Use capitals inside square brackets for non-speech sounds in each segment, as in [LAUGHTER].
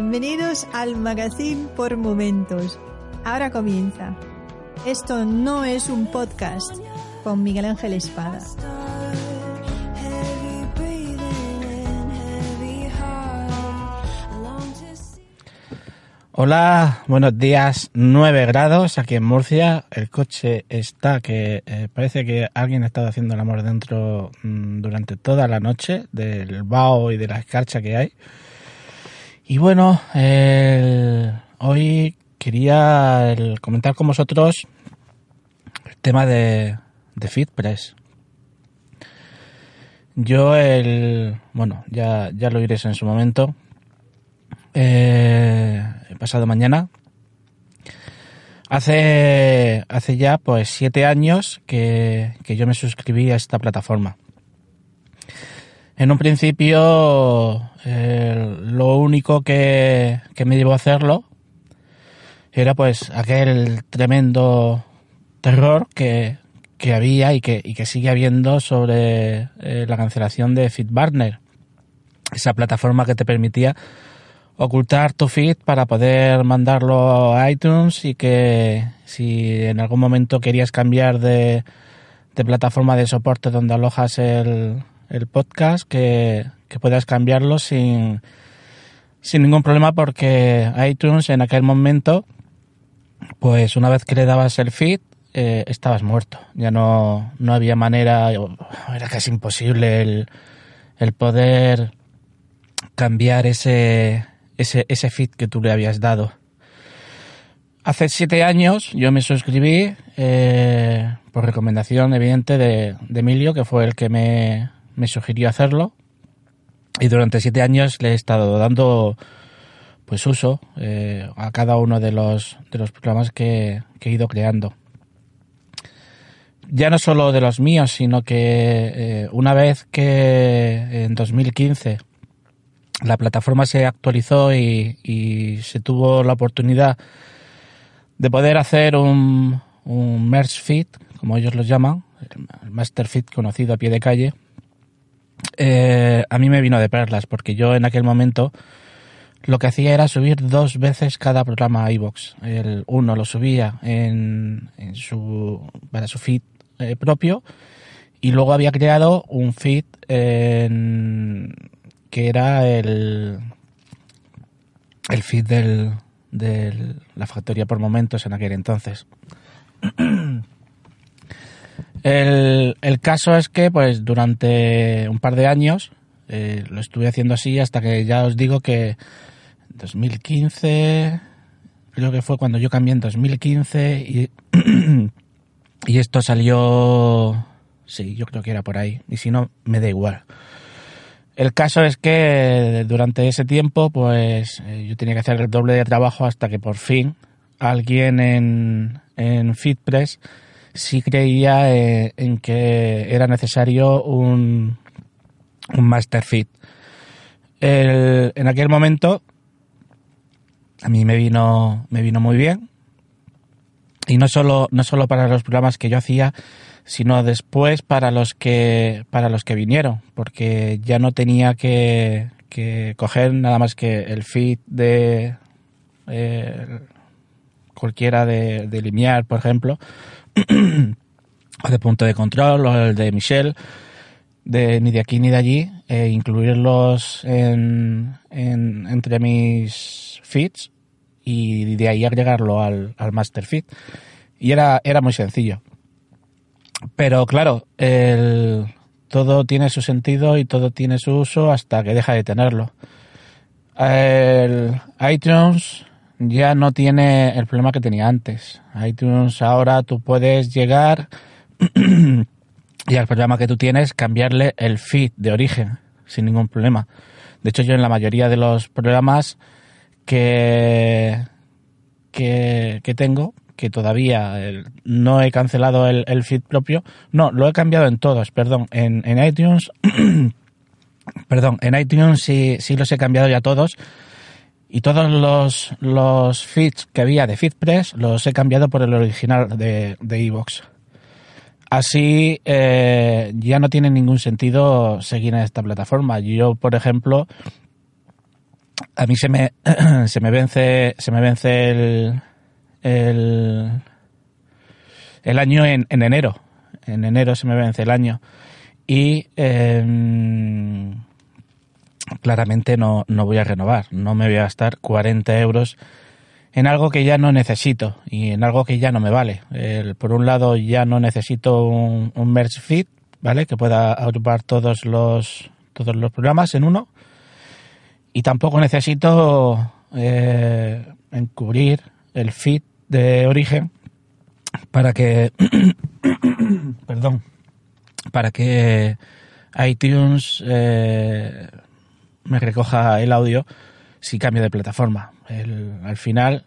Bienvenidos al Magazine por Momentos. Ahora comienza. Esto no es un podcast con Miguel Ángel Espada. Hola, buenos días. 9 grados aquí en Murcia. El coche está que eh, parece que alguien ha estado haciendo el amor dentro mm, durante toda la noche del vaho y de la escarcha que hay. Y bueno, hoy quería comentar con vosotros el tema de, de FitPress. Yo el, bueno, ya, ya lo iréis en su momento. Eh, pasado mañana. Hace, hace ya pues siete años que, que yo me suscribí a esta plataforma. En un principio, eh, lo único que, que me llevó a hacerlo era pues aquel tremendo terror que, que había y que, y que sigue habiendo sobre eh, la cancelación de FitBarner, esa plataforma que te permitía ocultar tu feed para poder mandarlo a iTunes y que si en algún momento querías cambiar de, de plataforma de soporte donde alojas el, el podcast, que, que puedas cambiarlo sin, sin ningún problema porque iTunes en aquel momento, pues una vez que le dabas el feed, eh, estabas muerto. Ya no, no había manera, era casi imposible el, el poder cambiar ese, ese, ese feed que tú le habías dado. Hace siete años yo me suscribí eh, por recomendación evidente de, de Emilio, que fue el que me, me sugirió hacerlo. Y durante siete años le he estado dando pues uso eh, a cada uno de los, de los programas que, que he ido creando. Ya no solo de los míos, sino que eh, una vez que en 2015 la plataforma se actualizó y, se tuvo la oportunidad de poder hacer un, un merge feed, como ellos los llaman, el master feed conocido a pie de calle, eh, a mí me vino de perlas, porque yo en aquel momento lo que hacía era subir dos veces cada programa a iVoox. El uno lo subía en, en su, para su feed eh, propio y luego había creado un feed en, que era el, el feed del, de la factoría por momentos en aquel entonces. [CLEARS THROAT] El, caso es que, pues, durante un par de años eh, lo estuve haciendo así hasta que ya os digo que en 2015, creo que fue cuando yo cambié en 2015 y, [CLEARS THROAT] y esto salió, sí, yo creo que era por ahí, y si no, me da igual. El caso es que durante ese tiempo, pues eh, yo tenía que hacer el doble de trabajo hasta que por fin alguien en, en FitPress sí creía eh, en que era necesario un, un master feed. El- en aquel momento a mí me vino, me vino muy bien. Y no solo, no solo para los programas que yo hacía, sino después para los que, para los que vinieron, porque ya no tenía que, que coger nada más que el feed de eh, cualquiera de, de Limiar, por ejemplo, [CLEARS THROAT] de punto de control, el de Michelle, de ni de aquí ni de allí, e incluirlos en, en- entre mis feeds y de ahí agregarlo al, al master feed. Y era, era muy sencillo. Pero claro, el, todo tiene su sentido y todo tiene su uso hasta que deja de tenerlo. el iTunes ya no tiene el problema que tenía antes. iTunes ahora tú puedes llegar [CLEARS THROAT] y al programa que tú tienes cambiarle el feed de origen sin ningún problema. De hecho yo en la mayoría de los programas que, que, tengo, que todavía no he cancelado el, el, feed propio, no, lo he cambiado en todos, perdón, en, en iTunes, [CLEARS THROAT] perdón, en iTunes sí, sí los he cambiado ya todos y todos los, los feeds que había de FeedPress los he cambiado por el original de Evox. Así eh, ya no tiene ningún sentido seguir en esta plataforma. Yo, por ejemplo, a mí se me, [CLEARS THROAT] se me vence, se me vence el, el, el año en, en enero. En enero se me vence el año. Y eh, claramente no, no voy a renovar, no me voy a gastar 40 euros en algo que ya no necesito y en algo que ya no me vale. por un lado ya no necesito un, merge feed, ¿vale? Que pueda agrupar todos los, todos los programas en uno. Y tampoco necesito eh, encubrir el feed de origen para que [COUGHS] perdón para que iTunes eh, me recoja el audio si cambio de plataforma. al final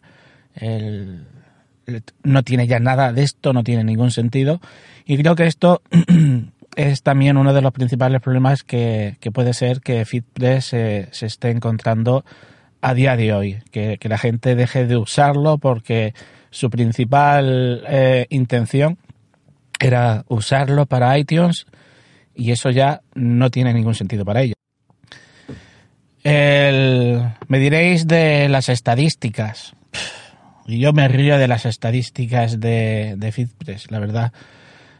no tiene ya nada de esto, no tiene ningún sentido. Y creo que esto [CLEARS THROAT] es también uno de los principales problemas que, puede ser que FitPress se, se esté encontrando a día de hoy. Que, la gente deje de usarlo porque su principal eh, intención era usarlo para iTunes y eso ya no tiene ningún sentido para ellos. El, me diréis de las estadísticas. Y yo me río de las estadísticas de, de FitPress, la verdad.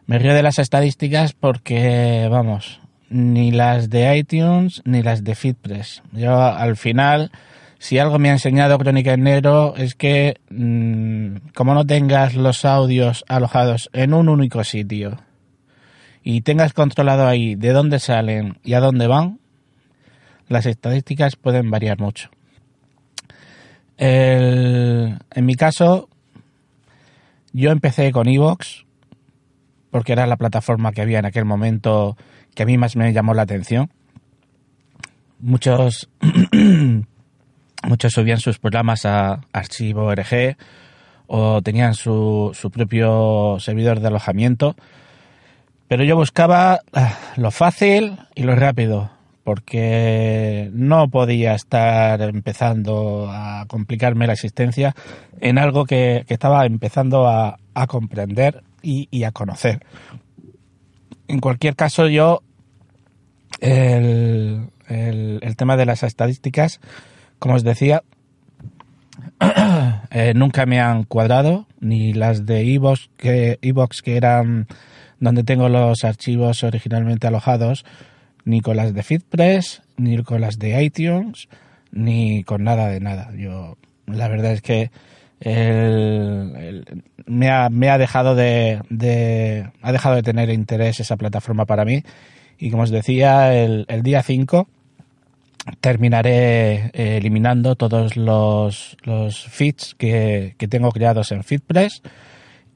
Me río de las estadísticas porque, vamos, ni las de iTunes ni las de FitPress. Yo, al final, si algo me ha enseñado Crónica en Negro es que, mm, como no tengas los audios alojados en un único sitio y tengas controlado ahí de dónde salen y a dónde van, las estadísticas pueden variar mucho. en mi caso, yo empecé con Evox porque era la plataforma que había en aquel momento que a mí más me llamó la atención. Muchos, [CLEARS THROAT] muchos subían sus programas a archivo RG o tenían su, su propio servidor de alojamiento, pero yo buscaba ah, lo fácil y lo rápido porque no podía estar empezando a complicarme la existencia en algo que, estaba empezando a, comprender y, a conocer. En cualquier caso, yo el, tema de las estadísticas, como os decía, [CLEARS THROAT] eh, nunca me han cuadrado, ni las de Evox que, que eran donde tengo los archivos originalmente alojados, ni con las de FitPress, ni con las de iTunes, ni con nada de nada. Yo, la verdad es que me, ha, me, ha, dejado de, ha dejado de tener interés esa plataforma para mí. Y como os decía, el, día 5 terminaré eh, eliminando todos los, los feeds que, que tengo creados en FitPress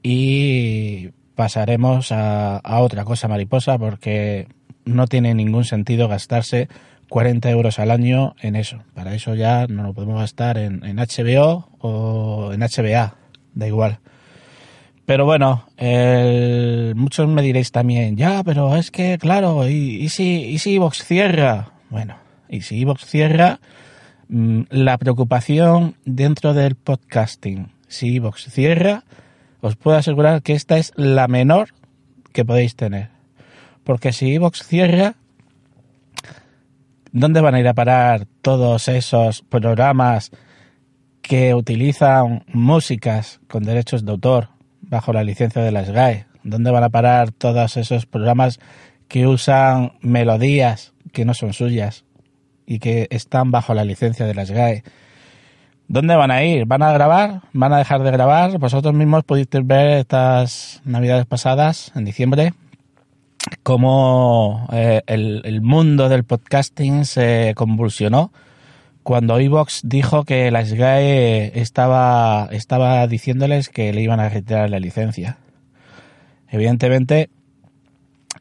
y pasaremos a, a otra cosa mariposa porque no tiene ningún sentido gastarse 40 euros al año en eso. Para eso ya no lo podemos gastar en, HBO o en HBA, da igual. Pero bueno, muchos me diréis también, ya, pero es que, claro, ¿y, si, y si Vox cierra? Bueno, y si Vox cierra, mm, la preocupación dentro del podcasting, si Vox cierra, os puedo asegurar que esta es la menor que podéis tener. Porque si Evox cierra, ¿dónde van a ir a parar todos esos programas que utilizan músicas con derechos de autor bajo la licencia de las GAE? ¿Dónde van a parar todos esos programas que usan melodías que no son suyas y que están bajo la licencia de las GAE? ¿Dónde van a ir? ¿Van a grabar? ¿Van a dejar de grabar? Vosotros mismos pudisteis ver estas navidades pasadas, en diciembre, cómo eh, el, mundo del podcasting se convulsionó cuando Evox dijo que la SGAE estaba, estaba diciéndoles que le iban a retirar la licencia. Evidentemente,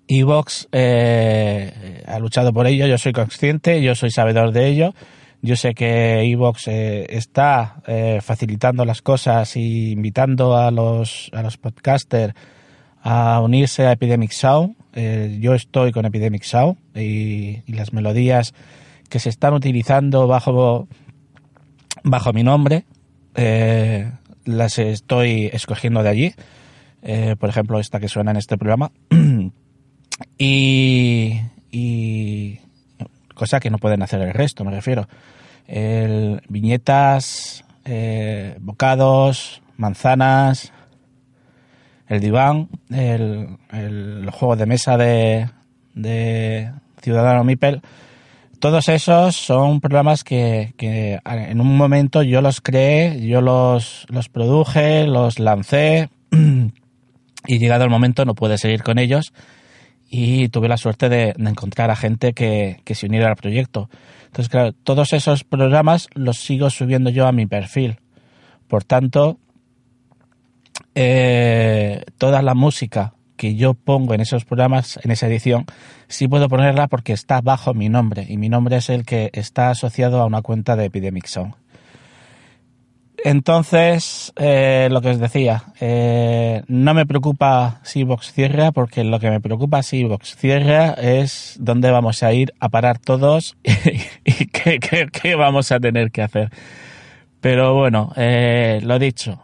Evox eh, ha luchado por ello, yo soy consciente, yo soy sabedor de ello. Yo sé que Evox eh, está facilitando las cosas y invitando a los, a los podcasters a unirse a Epidemic Sound. Yo estoy con Epidemic Sound y, las melodías que se están utilizando bajo, bajo mi nombre las estoy escogiendo de allí. por ejemplo, esta que suena en este programa. [CLEARS THROAT] Y, y cosa que no pueden hacer el resto, me refiero. El, viñetas, eh, bocados, manzanas, el diván, el, el, juego de mesa de, de Ciudadano Mipel. Todos esos son programas que, que, en un momento yo los creé, yo los, los produje, los lancé [CLEARS THROAT] y llegado el momento no pude seguir con ellos y tuve la suerte de, encontrar a gente que, se uniera al proyecto. Entonces, claro, todos esos programas los sigo subiendo yo a mi perfil. Por tanto, eh, toda la música que yo pongo en esos programas, en esa edición, sí puedo ponerla porque está bajo mi nombre y mi nombre es el que está asociado a una cuenta de Epidemic Song. Entonces, eh, lo que os decía, eh, no me preocupa si Vox cierra, porque lo que me preocupa si Vox cierra es dónde vamos a ir a parar todos [LAUGHS] y, qué, vamos a tener que hacer. Pero bueno, eh, lo dicho,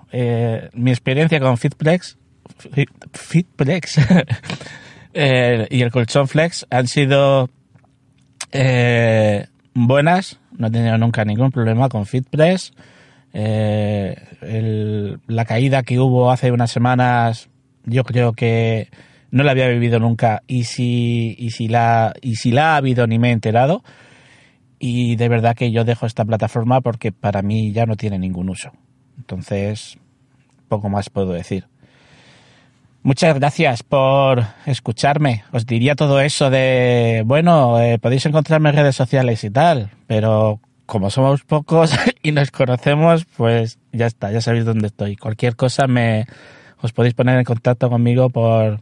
mi experiencia con Fitplex, Fitplex [LAUGHS] y el colchón Flex han sido buenas, no he tenido nunca ningún problema con Fitplex eh, la caída que hubo hace unas semanas, yo creo que no la había vivido nunca y si, y si, la, y si la ha habido ni me he enterado. Y de verdad que yo dejo esta plataforma porque para mí ya no tiene ningún uso. Entonces, poco más puedo decir. Muchas gracias por escucharme. Os diría todo eso de, bueno, eh, podéis encontrarme en redes sociales y tal, pero como somos pocos [LAUGHS] y nos conocemos, pues ya está, ya sabéis dónde estoy. Cualquier cosa me os podéis poner en contacto conmigo por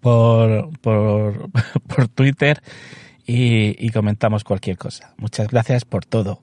por, por, [LAUGHS] por Twitter y, y comentamos cualquier cosa. Muchas gracias por todo.